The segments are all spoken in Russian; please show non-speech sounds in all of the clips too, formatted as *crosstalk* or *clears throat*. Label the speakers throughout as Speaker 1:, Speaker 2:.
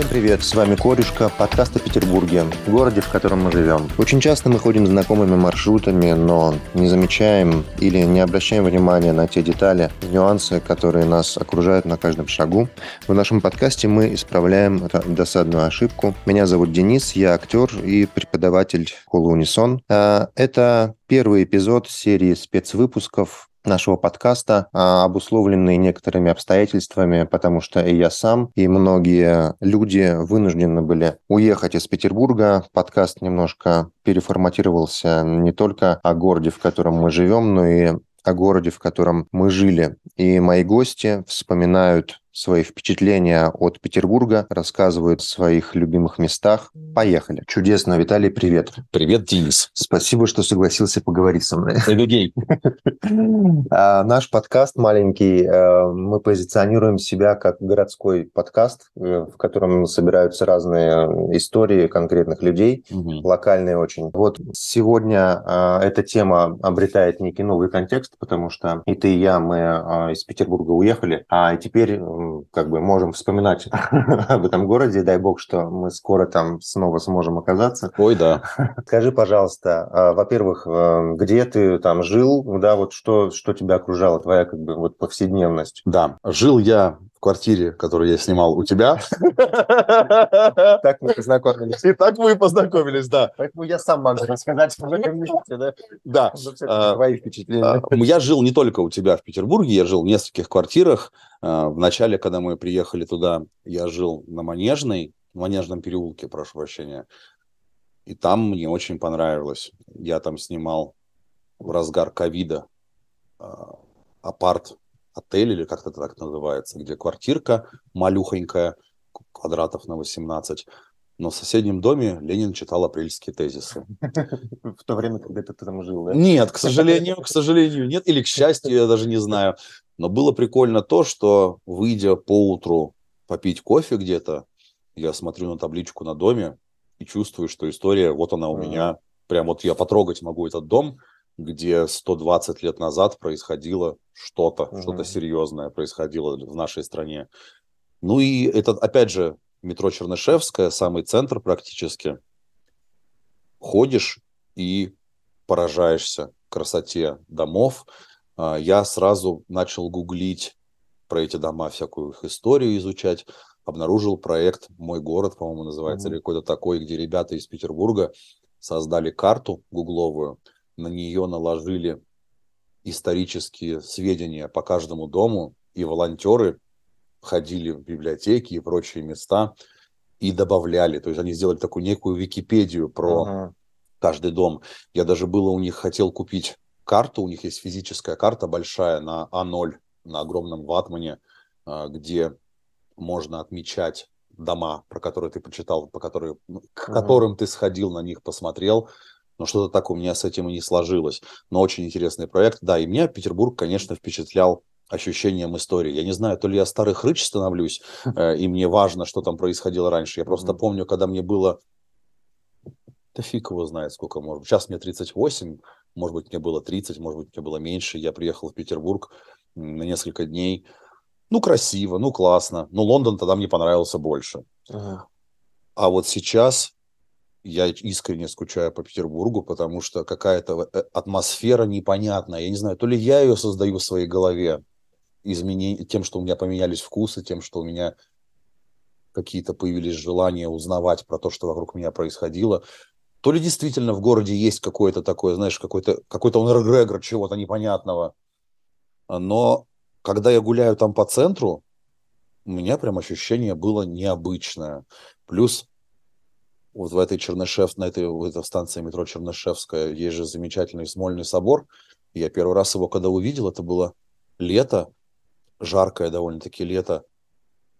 Speaker 1: Всем привет, с вами Корюшка, подкаст о Петербурге, городе, в котором мы живем. Очень часто мы ходим знакомыми маршрутами, но не замечаем или не обращаем внимания на те детали, нюансы, которые нас окружают на каждом шагу. В нашем подкасте мы исправляем досадную ошибку. Меня зовут Денис, я актер и преподаватель школы Унисон. А, это первый эпизод серии спецвыпусков нашего подкаста, а, обусловленные некоторыми обстоятельствами, потому что и я сам, и многие люди вынуждены были уехать из Петербурга. Подкаст немножко переформатировался не только о городе, в котором мы живем, но и о городе, в котором мы жили. И мои гости вспоминают свои впечатления от Петербурга, рассказывают о своих любимых местах. Поехали. Чудесно. Виталий, привет.
Speaker 2: Привет, Денис.
Speaker 1: Спасибо, что согласился поговорить со мной.
Speaker 2: Эвигей. *laughs*
Speaker 1: А, наш подкаст маленький, э, мы позиционируем себя как городской подкаст, э, в котором собираются разные истории конкретных людей, локальные очень. Вот сегодня а, эта тема обретает некий новый контекст, потому что и ты, и я, мы а, из Петербурга уехали, а теперь как бы можем вспоминать *laughs* об этом городе. Дай бог, что мы скоро там снова сможем оказаться.
Speaker 2: Ой, да. *laughs*
Speaker 1: Скажи, пожалуйста, а, во-первых, э, где ты там жил, да, вот что, что тебя окружало, твоя как бы вот повседневность?
Speaker 2: Да, жил я в квартире, которую я снимал у тебя. *laughs*
Speaker 1: Так мы познакомились.
Speaker 2: И так мы познакомились, да.
Speaker 1: Поэтому я сам могу рассказать в этом
Speaker 2: да? Да.
Speaker 1: А, твои впечатления. А,
Speaker 2: я жил не только у тебя в Петербурге, я жил в нескольких квартирах. А, в начале, когда мы приехали туда, я жил на Манежной, в Манежном переулке, прошу прощения. И там мне очень понравилось. Я там снимал в разгар ковида апарт отель или как-то так называется, где квартирка малюхонькая, квадратов на 18. Но в соседнем доме Ленин читал апрельские тезисы. *laughs*
Speaker 1: В то время, когда ты там жил, да?
Speaker 2: Нет, к сожалению, к сожалению, нет. Или к счастью, я даже не знаю. Но было прикольно то, что, выйдя по утру попить кофе где-то, я смотрю на табличку на доме и чувствую, что история, вот она у меня. Прям вот я потрогать могу этот дом, где 120 лет назад происходило что-то, угу. что-то серьезное происходило в нашей стране. Ну и это, опять же, метро Чернышевская, самый центр практически. Ходишь и поражаешься красоте домов. А, я сразу начал гуглить про эти дома, всякую их историю изучать. Обнаружил проект «Мой город», по-моему, называется, mm-hmm. или какой-то такой, где ребята из Петербурга создали карту гугловую, на нее наложили исторические сведения по каждому дому, и волонтеры ходили в библиотеки и прочие места и добавляли. То есть они сделали такую некую Википедию про uh-huh. каждый дом. Я даже было у них хотел купить карту, у них есть физическая карта большая на А0, на огромном ватмане, а, где можно отмечать дома, про которые ты почитал, по которые, ну, к uh-huh. которым ты сходил, на них посмотрел, но что-то так у меня с этим и не сложилось. Но очень интересный проект. Да, и меня Петербург, конечно, впечатлял ощущением истории. Я не знаю, то ли я старый хрыч становлюсь, э, и мне важно, что там происходило раньше. Я просто помню, когда мне было... Да фиг его знает, сколько может Сейчас мне 38, может быть, мне было 30, может быть, мне было меньше. Я приехал в Петербург на несколько дней. Ну, красиво, ну, классно. Но Лондон тогда мне понравился больше. Ага. А вот сейчас я искренне скучаю по Петербургу, потому что какая-то э, атмосфера непонятная. Я не знаю, то ли я ее создаю в своей голове, изменение, тем, что у меня поменялись вкусы, тем, что у меня какие-то появились желания узнавать про то, что вокруг меня происходило, то ли действительно в городе есть какое-то такое, знаешь, какой-то какой он эгрегор чего-то непонятного. Но когда я гуляю там по центру, у меня прям ощущение было необычное. Плюс вот в этой Чернышев, на этой, в этой станции метро Чернышевская есть же замечательный Смольный собор. Я первый раз его когда увидел, это было лето, жаркое довольно-таки лето,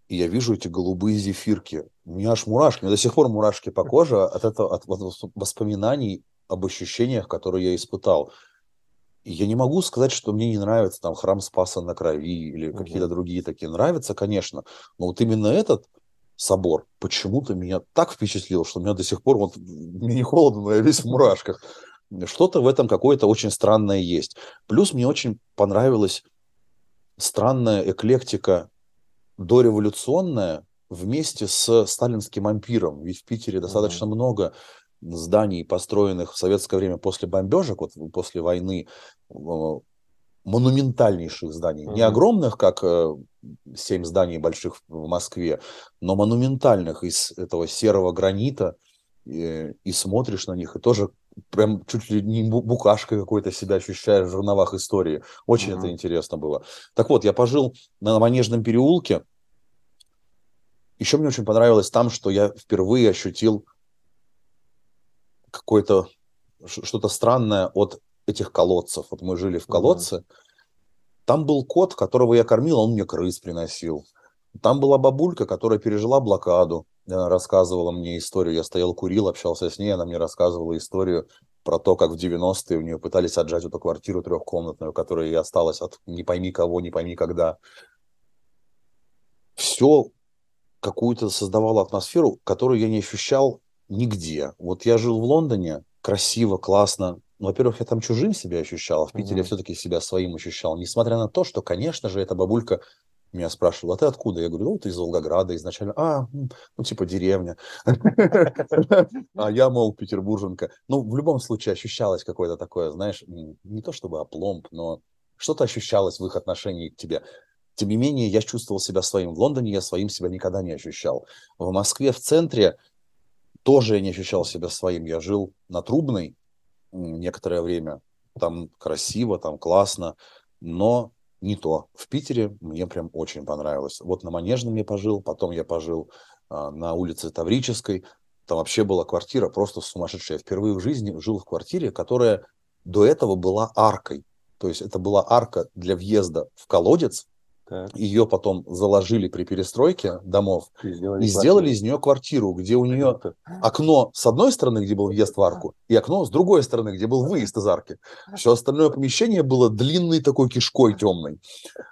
Speaker 2: и я вижу эти голубые зефирки. У меня аж мурашки, у меня до сих пор мурашки по коже от этого, от воспоминаний об ощущениях, которые я испытал. И я не могу сказать, что мне не нравится там храм Спаса на Крови или угу. какие-то другие такие. Нравится, конечно, но вот именно этот собор почему-то меня так впечатлил, что у меня до сих пор вот мне не холодно, но я весь в мурашках. Что-то в этом какое-то очень странное есть. Плюс мне очень понравилась странная эклектика дореволюционная вместе с сталинским ампиром. Ведь в Питере достаточно mm-hmm. много зданий, построенных в советское время после бомбежек, вот после войны, монументальнейших зданий. Mm-hmm. Не огромных, как э, семь зданий больших в Москве, но монументальных из этого серого гранита. И, и смотришь на них, и тоже прям чуть ли не букашкой какой-то себя ощущаешь в жерновах истории. Очень mm-hmm. это интересно было. Так вот, я пожил на Манежном переулке. Еще мне очень понравилось там, что я впервые ощутил какое-то что-то странное от этих колодцев. Вот мы жили в колодце, mm-hmm. там был кот, которого я кормил, он мне крыс приносил. Там была бабулька, которая пережила блокаду, рассказывала мне историю. Я стоял, курил, общался с ней, она мне рассказывала историю про то, как в 90-е у нее пытались отжать эту квартиру трехкомнатную, которая ей осталась от не пойми кого, не пойми когда. Все какую-то создавало атмосферу, которую я не ощущал нигде. Вот я жил в Лондоне, красиво, классно. Ну, во-первых, я там чужим себя ощущал, а в Питере mm-hmm. я все-таки себя своим ощущал. Несмотря на то, что, конечно же, эта бабулька меня спрашивала, а ты откуда? Я говорю, ну, ты из Волгограда изначально. А, ну, типа деревня. *laughs* А я, мол, петербурженка. Ну, в любом случае ощущалось какое-то такое, знаешь, не то чтобы опломб, но что-то ощущалось в их отношении к тебе. Тем не менее, я чувствовал себя своим. В Лондоне я своим себя никогда не ощущал. В Москве, в центре, тоже я не ощущал себя своим. Я жил на Трубной некоторое время. Там красиво, там классно, но не то. В Питере мне прям очень понравилось. Вот на Манежном я пожил, потом я пожил а, на улице Таврической. Там вообще была квартира просто сумасшедшая. Впервые в жизни жил в квартире, которая до этого была аркой. То есть это была арка для въезда в колодец, так. Ее потом заложили при перестройке домов и сделали, и сделали из нее квартиру, где у нее окно с одной стороны, где был въезд в арку, и окно с другой стороны, где был выезд из арки. Все остальное помещение было длинной такой кишкой темной.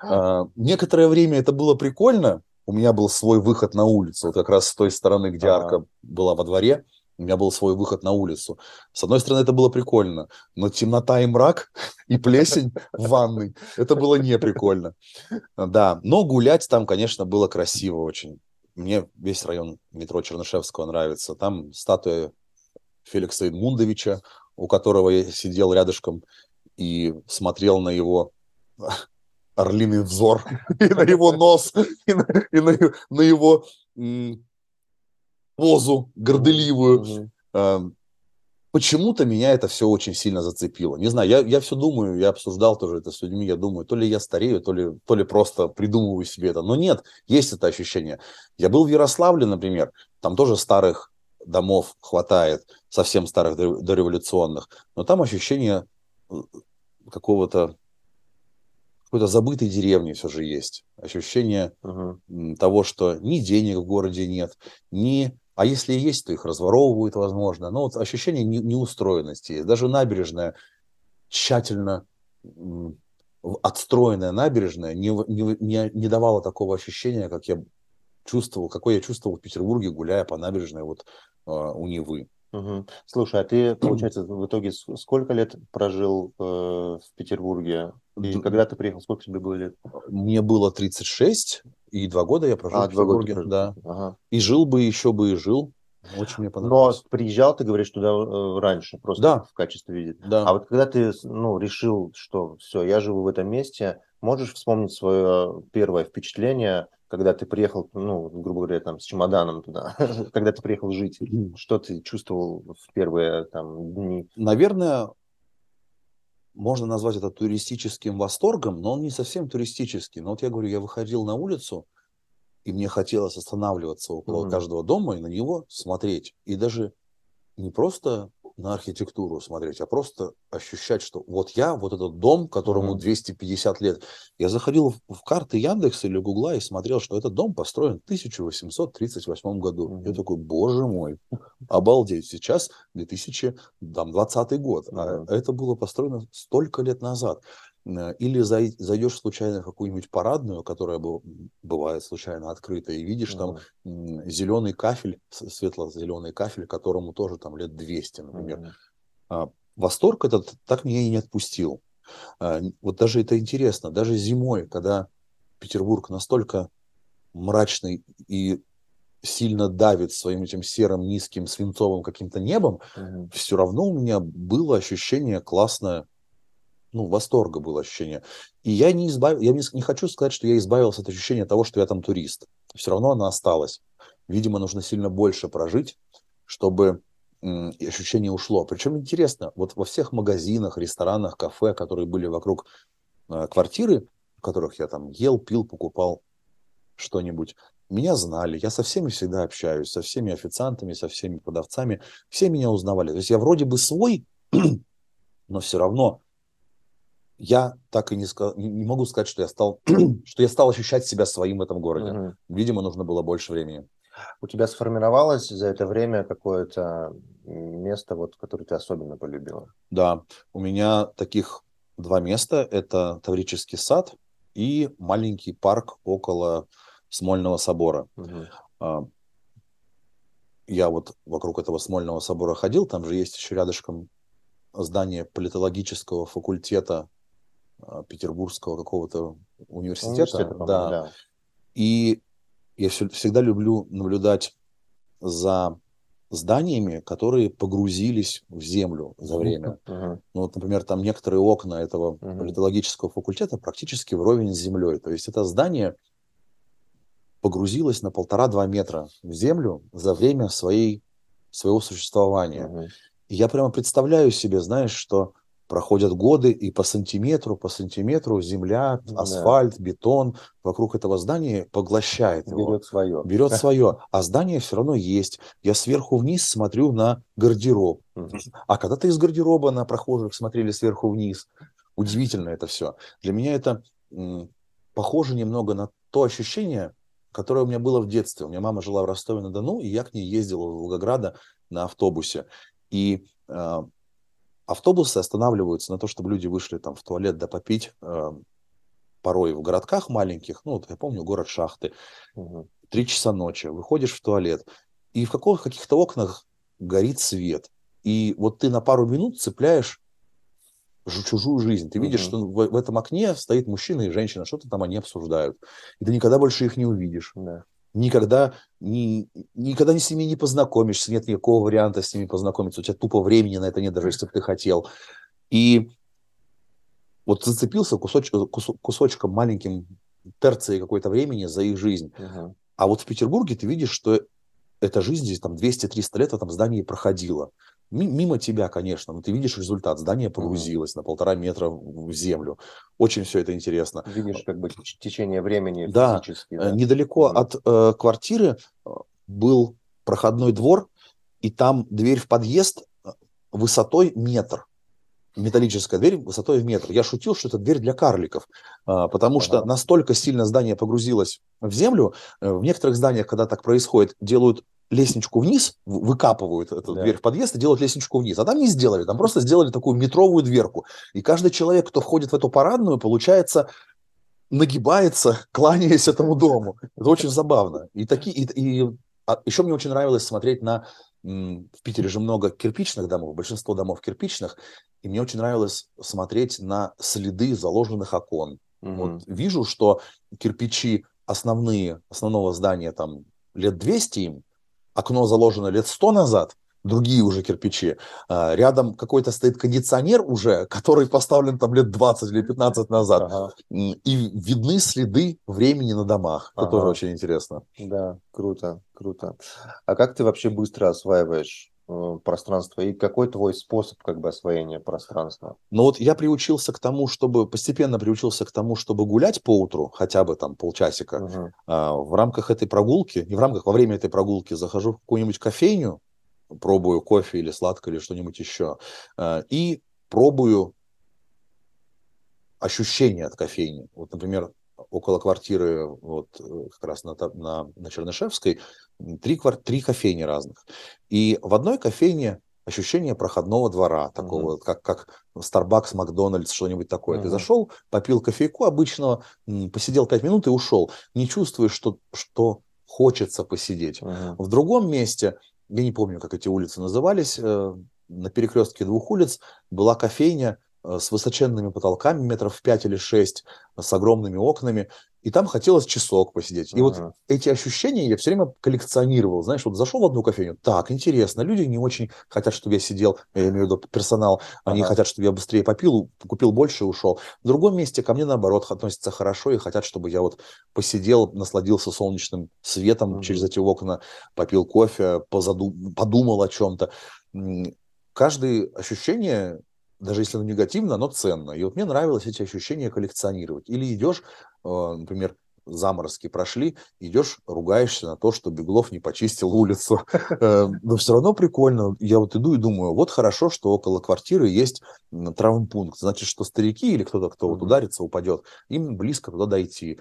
Speaker 2: А, некоторое время это было прикольно. У меня был свой выход на улицу, вот как раз с той стороны, где арка была во дворе у меня был свой выход на улицу. С одной стороны, это было прикольно, но темнота и мрак, *laughs* и плесень в ванной, это было не прикольно. Да, но гулять там, конечно, было красиво очень. Мне весь район метро Чернышевского нравится. Там статуя Феликса Эдмундовича, у которого я сидел рядышком и смотрел на его *laughs* орлиный взор, *laughs* и на его нос, и на, и на, на его позу горделивую. Mm-hmm. Почему-то меня это все очень сильно зацепило. Не знаю, я, я все думаю, я обсуждал тоже это с людьми, я думаю, то ли я старею, то ли, то ли просто придумываю себе это. Но нет, есть это ощущение. Я был в Ярославле, например, там тоже старых домов хватает, совсем старых дореволюционных, но там ощущение э, какого-то какой-то забытой деревни все же есть. Ощущение uh-huh. того, что ни денег в городе нет, ни а если и есть, то их разворовывают, возможно. Но вот ощущение неустроенности есть. Даже набережная, тщательно отстроенная набережная, не, не, не, не давала такого ощущения, как я чувствовал, какой я чувствовал в Петербурге, гуляя по набережной вот э, у Невы.
Speaker 1: Угу. Слушай, а ты, получается, в итоге сколько лет прожил э, в Петербурге? И когда ты приехал, сколько тебе было лет?
Speaker 2: Мне было 36, и два года я прожил а, в Петербурге. Года да. Ага. И жил бы, еще бы и жил. Очень мне понравилось.
Speaker 1: Но приезжал, ты говоришь, туда э, раньше, просто да. в качестве визита. Да. А вот когда ты ну, решил, что все, я живу в этом месте, можешь вспомнить свое первое впечатление – когда ты приехал, ну, грубо говоря, там, с чемоданом туда, *laughs* когда ты приехал жить, что ты чувствовал в первые там дни?
Speaker 2: Наверное, можно назвать это туристическим восторгом, но он не совсем туристический. Но вот я говорю, я выходил на улицу, и мне хотелось останавливаться около mm-hmm. каждого дома и на него смотреть. И даже не просто на архитектуру смотреть, а просто ощущать, что вот я, вот этот дом, которому mm-hmm. 250 лет. Я заходил в, карты Яндекса или Гугла и смотрел, что этот дом построен в 1838 году. Я такой, боже мой, обалдеть, сейчас 2020 год. А это было построено столько лет назад. Э, или зайдешь случайно в какую-нибудь парадную, которая бывает случайно открыта, и видишь там зеленый кафель, светло-зеленый кафель, которому тоже там лет 200, например. Mm-hmm. Восторг этот так меня и не отпустил. А, вот даже это интересно, даже зимой, когда Петербург настолько мрачный и сильно давит своим этим серым, низким, свинцовым каким-то небом, угу. все равно у меня было ощущение классное, ну, восторга было ощущение. И я не избавил, я не, не хочу сказать, что я избавился от ощущения того, что я там турист. Все равно оно осталось. Видимо, нужно сильно больше прожить, чтобы ощущение ушло. Причем интересно, вот во всех магазинах, ресторанах, кафе, которые были вокруг э, квартиры, в которых я там ел, пил, покупал что-нибудь, меня знали, я со всеми всегда общаюсь, со всеми официантами, со всеми продавцами, все меня узнавали. То есть я вроде бы свой, *clears throat* но все равно я так и не, сказал, не могу сказать, что я стал, *clears throat* что я стал ощущать себя своим в этом городе. Угу. Видимо, нужно было больше времени.
Speaker 1: У тебя сформировалось за это время какое-то место, вот, которое ты особенно полюбила?
Speaker 2: Да, у меня таких два места. Это Таврический сад и маленький парк около Смольного собора. Угу. Я вот вокруг этого Смольного собора ходил, там же есть еще рядышком здание политологического факультета Петербургского какого-то университета. да. да. И я все, всегда люблю наблюдать за зданиями, которые погрузились в землю за время. *laughs* Uh-huh. Ну, вот, например, там некоторые окна этого uh-huh. политологического факультета практически вровень с землей. То есть это здание погрузилось на полтора-два метра в землю за время своей, своего существования. Uh-huh. И я прямо представляю себе, знаешь, что проходят годы, и по сантиметру, по сантиметру земля, асфальт, да. бетон вокруг этого здания поглощает
Speaker 1: Берет его. свое.
Speaker 2: Берет *laughs* свое. А здание все равно есть. Я сверху вниз смотрю на гардероб. А когда ты из гардероба на прохожих смотрели сверху вниз, удивительно это все. Для меня это похоже немного на то ощущение, которое у меня было в детстве. У меня мама жила в Ростове-на-Дону, и я к ней ездил в Волгограда на автобусе. И э, автобусы останавливаются на то, чтобы люди вышли там в туалет да попить. Э, порой в городках маленьких, ну, вот я помню, город Шахты, три часа ночи, выходишь в туалет, и в каких- каких-то окнах горит свет. И вот ты на пару минут цепляешь чужую жизнь. Ты видишь, что в, в этом окне стоит мужчина и женщина, что-то там они обсуждают. И ты никогда больше их не увидишь. Да никогда, ни, никогда с ними не познакомишься, нет никакого варианта с ними познакомиться, у тебя тупо времени на это нет, даже если бы ты хотел. И вот зацепился кусоч, кус, кусочком маленьким терцией какой-то времени за их жизнь. Uh-huh. А вот в Петербурге ты видишь, что эта жизнь здесь там 200-300 лет в этом здании проходила мимо тебя, конечно, но ты видишь результат. Здание погрузилось mm-hmm. на полтора метра в землю. Очень все это интересно.
Speaker 1: Видишь как бы течение времени
Speaker 2: да. физически. Да. Э, недалеко mm-hmm. от э, квартиры э, был проходной двор, и там дверь в подъезд э, высотой метр. Металлическая дверь высотой в метр. Я шутил, что это дверь для карликов, потому ага. что настолько сильно здание погрузилось в землю. В некоторых зданиях, когда так происходит, делают лестничку вниз, выкапывают эту да. дверь в подъезд и делают лестничку вниз. А там не сделали, там просто сделали такую метровую дверку. И каждый человек, кто входит в эту парадную, получается, нагибается, *laughs* кланяясь этому дому. Это очень забавно. И, такие, и, и а еще мне очень нравилось смотреть на... В Питере же много кирпичных домов, большинство домов кирпичных, и мне очень нравилось смотреть на следы заложенных окон. Угу. Вот вижу, что кирпичи основные, основного здания там лет 200 им, окно заложено лет сто назад, другие уже кирпичи. А, рядом какой-то стоит кондиционер уже, который поставлен там лет 20 или 15 назад. Ага. И видны следы времени на домах. Это ага. тоже очень интересно.
Speaker 1: Да, круто, круто. А как ты вообще быстро осваиваешь Э, пространство и какой твой способ как бы освоения пространства?
Speaker 2: Ну вот я приучился к тому, чтобы постепенно приучился к тому, чтобы гулять по утру хотя бы там полчасика. Угу. А, в рамках этой прогулки, не в рамках, во время этой прогулки захожу в какую-нибудь кофейню, пробую кофе или сладкое или что-нибудь еще, а, и пробую ощущения от кофейни. Вот, например, около квартиры, вот э, как раз на, на, на Чернышевской, три, три кофейни разных. И в одной кофейне ощущение проходного двора, такого, uh-huh. как, как Starbucks, Макдональдс, что-нибудь такое. Uh-huh. Ты зашел, попил кофейку обычного, посидел пять минут и ушел. Не чувствуешь, что, что хочется посидеть. Uh-huh. В другом месте, я не помню, как эти улицы назывались, э, на перекрестке двух улиц была кофейня, с высоченными потолками, метров в 5 или 6, с огромными окнами, и там хотелось часок посидеть. И uh-huh. вот эти ощущения я все время коллекционировал. Знаешь, вот зашел в одну кофейню, так, интересно, люди не очень хотят, чтобы я сидел, я имею в виду персонал, они uh-huh. хотят, чтобы я быстрее попил, купил больше и ушел. В другом месте ко мне, наоборот, относятся хорошо и хотят, чтобы я вот посидел, насладился солнечным светом uh-huh. через эти окна, попил кофе, позаду, подумал о чем-то. Каждое ощущение даже если оно негативно, оно ценно. И вот мне нравилось эти ощущения коллекционировать. Или идешь, э, например, заморозки прошли, идешь, ругаешься на то, что Беглов не почистил улицу. Э, но все равно прикольно. Я вот иду и думаю, вот хорошо, что около квартиры есть травмпункт. Значит, что старики или кто-то, кто вот ударится, упадет, им близко туда дойти.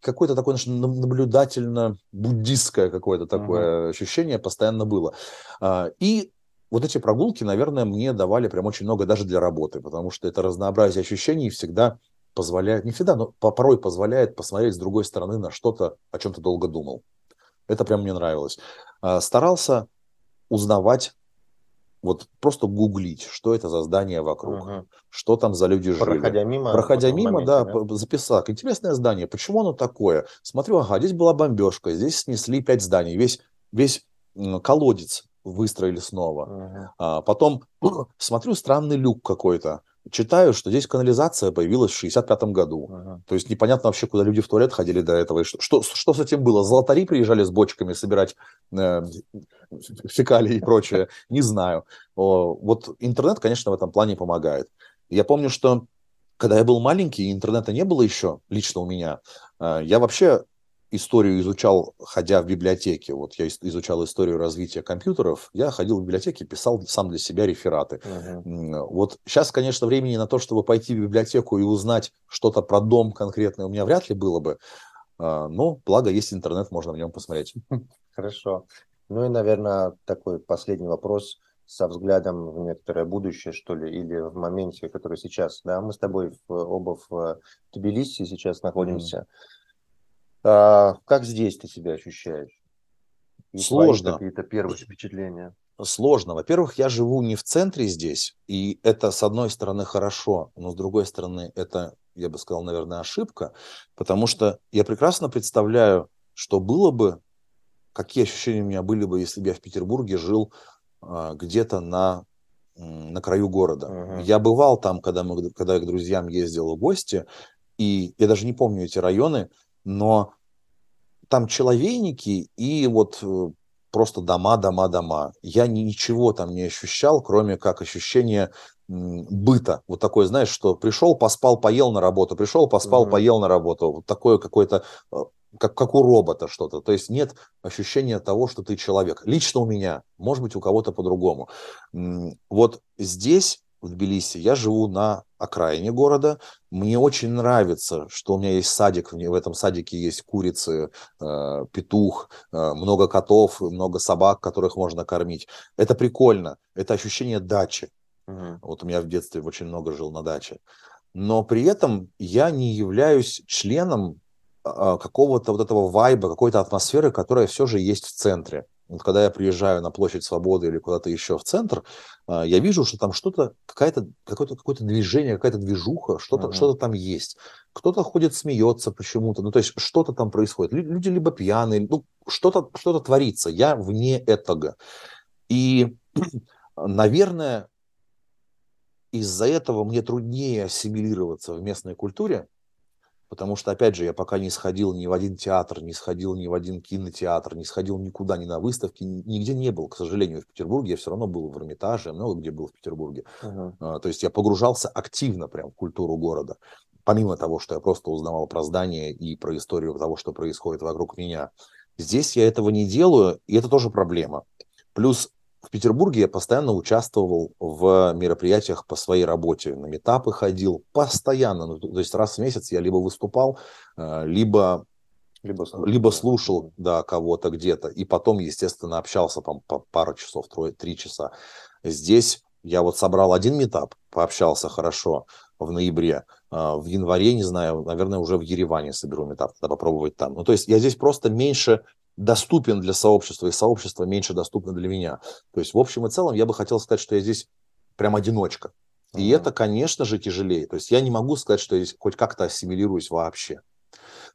Speaker 2: Какое-то такое наблюдательно-буддистское какое-то такое ощущение постоянно было. А, и вот эти прогулки, наверное, мне давали прям очень много даже для работы, потому что это разнообразие ощущений всегда позволяет, не всегда, но порой позволяет посмотреть с другой стороны на что-то, о чем ты долго думал. Это прям мне нравилось. А, старался узнавать, вот просто гуглить, что это за здание вокруг, угу. что там за люди жили.
Speaker 1: Проходя мимо.
Speaker 2: Проходя мимо, моменте, да, да, записал. Интересное здание, почему оно такое? Смотрю, ага, здесь была бомбежка, здесь снесли пять зданий, весь, весь колодец выстроили снова. Uh-huh. А, потом *clears throat* смотрю странный люк какой-то. Читаю, что здесь канализация появилась в 65-м году. Uh-huh. То есть непонятно вообще, куда люди в туалет ходили до этого. И что, что, что с этим было? Золотари приезжали с бочками собирать э, фекалии и прочее. *laughs* Не знаю. О, вот интернет, конечно, в этом плане помогает. Я помню, что когда я был маленький, интернета не было еще лично у меня. Э, я вообще историю изучал, ходя в библиотеке. Вот я изучал историю развития компьютеров. Я ходил в библиотеке, писал сам для себя рефераты. Uh-huh. Вот сейчас, конечно, времени на то, чтобы пойти в библиотеку и узнать что-то про дом конкретный, у меня вряд ли было бы. А, но, благо, есть интернет, можно в нем посмотреть. *laughs*
Speaker 1: Хорошо. Ну и, наверное, такой последний вопрос со взглядом в некоторое будущее, что ли, или в моменте, который сейчас, да, мы с тобой в, оба в Тбилиси сейчас находимся. Mm-hmm а, как здесь ты себя ощущаешь?
Speaker 2: И Сложно.
Speaker 1: Какие-то первые впечатления?
Speaker 2: Сложно. Во-первых, я живу не в центре здесь, и это, с одной стороны, хорошо, но с другой стороны, это, я бы сказал, наверное, ошибка, потому что я прекрасно представляю, что было бы, какие ощущения у меня были бы, если бы я в Петербурге жил а, где-то на, на краю города. Uh-huh. Я бывал там, когда, мы, когда я к друзьям ездил в гости, и я даже не помню эти районы, но там человейники и вот э, просто дома, дома, дома. Я ничего там не ощущал, кроме как ощущения быта. Вот такое, знаешь, что пришел, поспал, поел на работу, пришел, поспал, mm-hmm. поел на работу. Вот такое какое-то, э, как, как у робота что-то. То есть нет ощущения того, что ты человек. Лично у меня, может быть, у кого-то по-другому. Вот здесь в Тбилиси. Я живу на окраине города. Мне очень нравится, что у меня есть садик. В этом садике есть курицы, э, петух, э, много котов, много собак, которых можно кормить. Это прикольно. Это ощущение дачи. Угу. Вот у меня в детстве очень много жил на даче. Но при этом я не являюсь членом э, какого-то вот этого вайба, какой-то атмосферы, которая все же есть в центре. Вот когда я приезжаю на площадь Свободы или куда-то еще в центр, а, я вижу, что там что-то, какая-то, какое-то, какое-то движение, какая-то движуха, что-то, uh-huh. что-то там есть. Кто-то ходит, смеется почему-то, ну, то есть что-то там происходит. Люди либо пьяные, ну, что-то, что-то творится. Я вне этого. И, *clears throat* наверное, из-за этого мне труднее ассимилироваться в местной культуре, Потому что, опять же, я пока не сходил ни в один театр, не сходил ни в один кинотеатр, не сходил никуда, ни на выставки, нигде не был, к сожалению, в Петербурге. Я все равно был в Эрмитаже, много где был в Петербурге. Uh-huh. А, то есть я погружался активно прям в культуру города. Помимо того, что я просто узнавал про здания и про историю того, что происходит вокруг меня. Здесь я этого не делаю, и это тоже проблема. Плюс в Петербурге я постоянно участвовал в мероприятиях по своей работе, на метапы ходил постоянно, ну, то есть раз в месяц я либо выступал, э, либо либо слушал, либо слушал да, кого-то где-то, и потом, естественно, общался там по пару часов, трое, три часа. Здесь я вот собрал один метап, пообщался хорошо в ноябре, э, в январе, не знаю, наверное, уже в Ереване соберу метап, надо попробовать там. Ну, то есть я здесь просто меньше доступен для сообщества, и сообщество меньше доступно для меня. То есть, в общем и целом, я бы хотел сказать, что я здесь прям одиночка. И это, конечно же, тяжелее. То есть я не могу сказать, что я здесь хоть как-то ассимилируюсь вообще.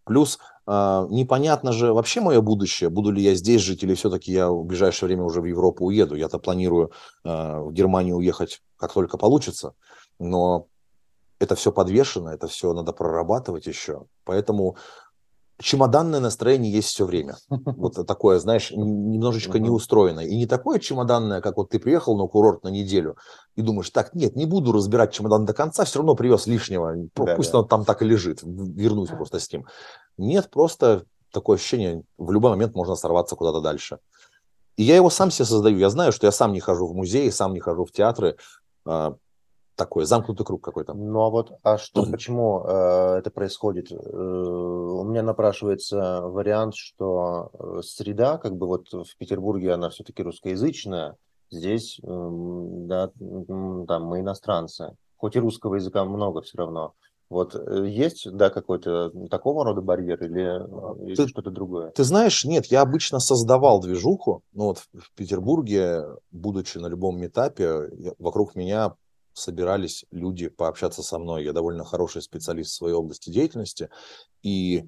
Speaker 2: Плюс э, непонятно же вообще мое будущее, буду ли я здесь жить или все-таки я в ближайшее время уже в Европу уеду. Я-то планирую э, в Германию уехать как только получится, но это все подвешено, это все надо прорабатывать еще. Поэтому чемоданное настроение есть все время. *laughs* Вот такое, знаешь, немножечко неустроенное. И не такое чемоданное, как вот ты приехал на курорт на неделю и думаешь, так, нет, не буду разбирать чемодан до конца, все равно привез лишнего, да, пусть да. он там так и лежит, вернусь просто с ним. Нет, просто такое ощущение, в любой момент можно сорваться куда-то дальше. И я его сам себе создаю. Я знаю, что я сам не хожу в музеи, сам не хожу в театры. Такой замкнутый круг какой-то.
Speaker 1: Ну а вот, а что, почему э, это происходит? Э, у меня напрашивается вариант, что э, среда, как бы вот в Петербурге она все-таки русскоязычная, здесь, э, да, там мы иностранцы, хоть и русского языка много все равно. Вот э, есть, да, какой-то такого рода барьер или, или что-то другое?
Speaker 2: Ты знаешь, нет, я обычно создавал движуху, но вот в Петербурге, будучи на любом этапе, вокруг меня собирались люди пообщаться со мной. Я довольно хороший специалист в своей области деятельности, и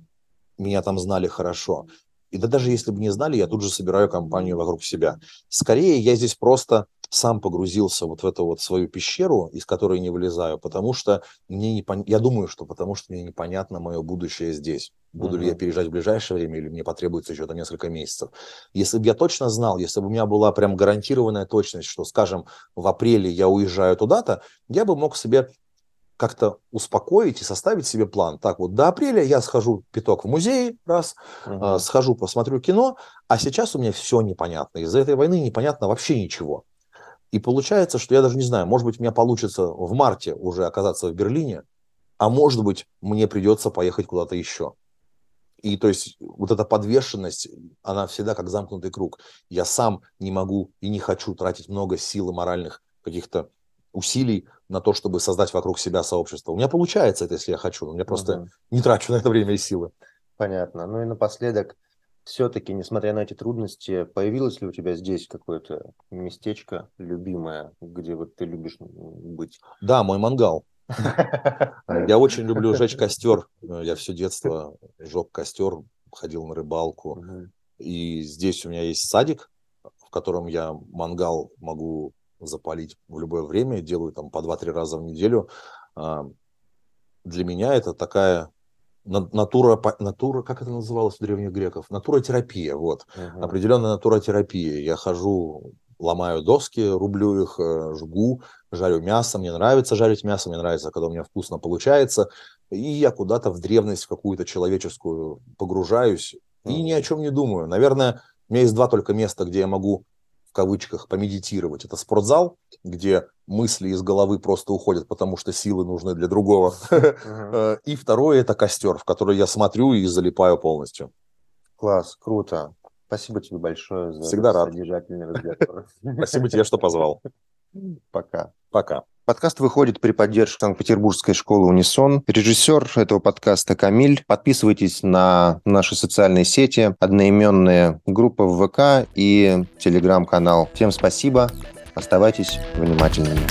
Speaker 2: меня там знали хорошо. И да даже если бы не знали, я тут же собираю компанию вокруг себя. Скорее, я здесь просто сам погрузился вот в эту вот свою пещеру, из которой не вылезаю, потому что мне не пон... я думаю, что потому что мне непонятно мое будущее здесь. Буду uh-huh. ли я переезжать в ближайшее время или мне потребуется еще там несколько месяцев. Если бы я точно знал, если бы у меня была прям гарантированная точность, что, скажем, в апреле я уезжаю туда-то, я бы мог себе как-то успокоить и составить себе план. Так вот, до апреля я схожу пяток в музей, раз, uh-huh. схожу, посмотрю кино, а сейчас у меня все непонятно. Из-за этой войны непонятно вообще ничего. И получается, что я даже не знаю, может быть, у меня получится в марте уже оказаться в Берлине, а может быть, мне придется поехать куда-то еще. И то есть вот эта подвешенность, она всегда как замкнутый круг. Я сам не могу и не хочу тратить много сил и моральных каких-то усилий на то, чтобы создать вокруг себя сообщество. У меня получается это, если я хочу, но я просто угу. не трачу на это время и силы.
Speaker 1: Понятно. Ну и напоследок, все-таки, несмотря на эти трудности, появилось ли у тебя здесь какое-то местечко любимое, где вот ты любишь быть?
Speaker 2: Да, мой мангал. *laughs* Я очень люблю жечь костер. Я все детство жег костер, ходил на рыбалку. И здесь у меня есть садик, в котором я мангал могу запалить в любое время. Делаю там по 2-3 раза в неделю. Для меня это такая натура, натура, как это называлось у древних греков? Натуротерапия, вот. Uh-huh. Определенная натуротерапия. Я хожу, ломаю доски, рублю их, э, жгу, жарю мясо. Мне нравится жарить мясо, мне нравится, когда у меня вкусно получается. И я куда-то в древность в какую-то человеческую погружаюсь uh-huh. и ни о чем не думаю. Наверное, у меня есть два только места, где я могу кавычках помедитировать. Это спортзал, где мысли из головы просто уходят, потому что силы нужны для другого. Uh-huh. *laughs* И второе это костер, в который я смотрю и залипаю полностью.
Speaker 1: Класс, круто. Спасибо тебе большое
Speaker 2: за Всегда рад.
Speaker 1: содержательный разговор.
Speaker 2: Спасибо тебе, что позвал. *laughs*
Speaker 1: Пока.
Speaker 2: Пока.
Speaker 1: Подкаст выходит при поддержке Санкт-Петербургской школы «Унисон». Режиссер этого подкаста Камиль. Подписывайтесь на наши социальные сети, одноименная группа в ВК и телеграм-канал. Всем спасибо. Оставайтесь внимательными.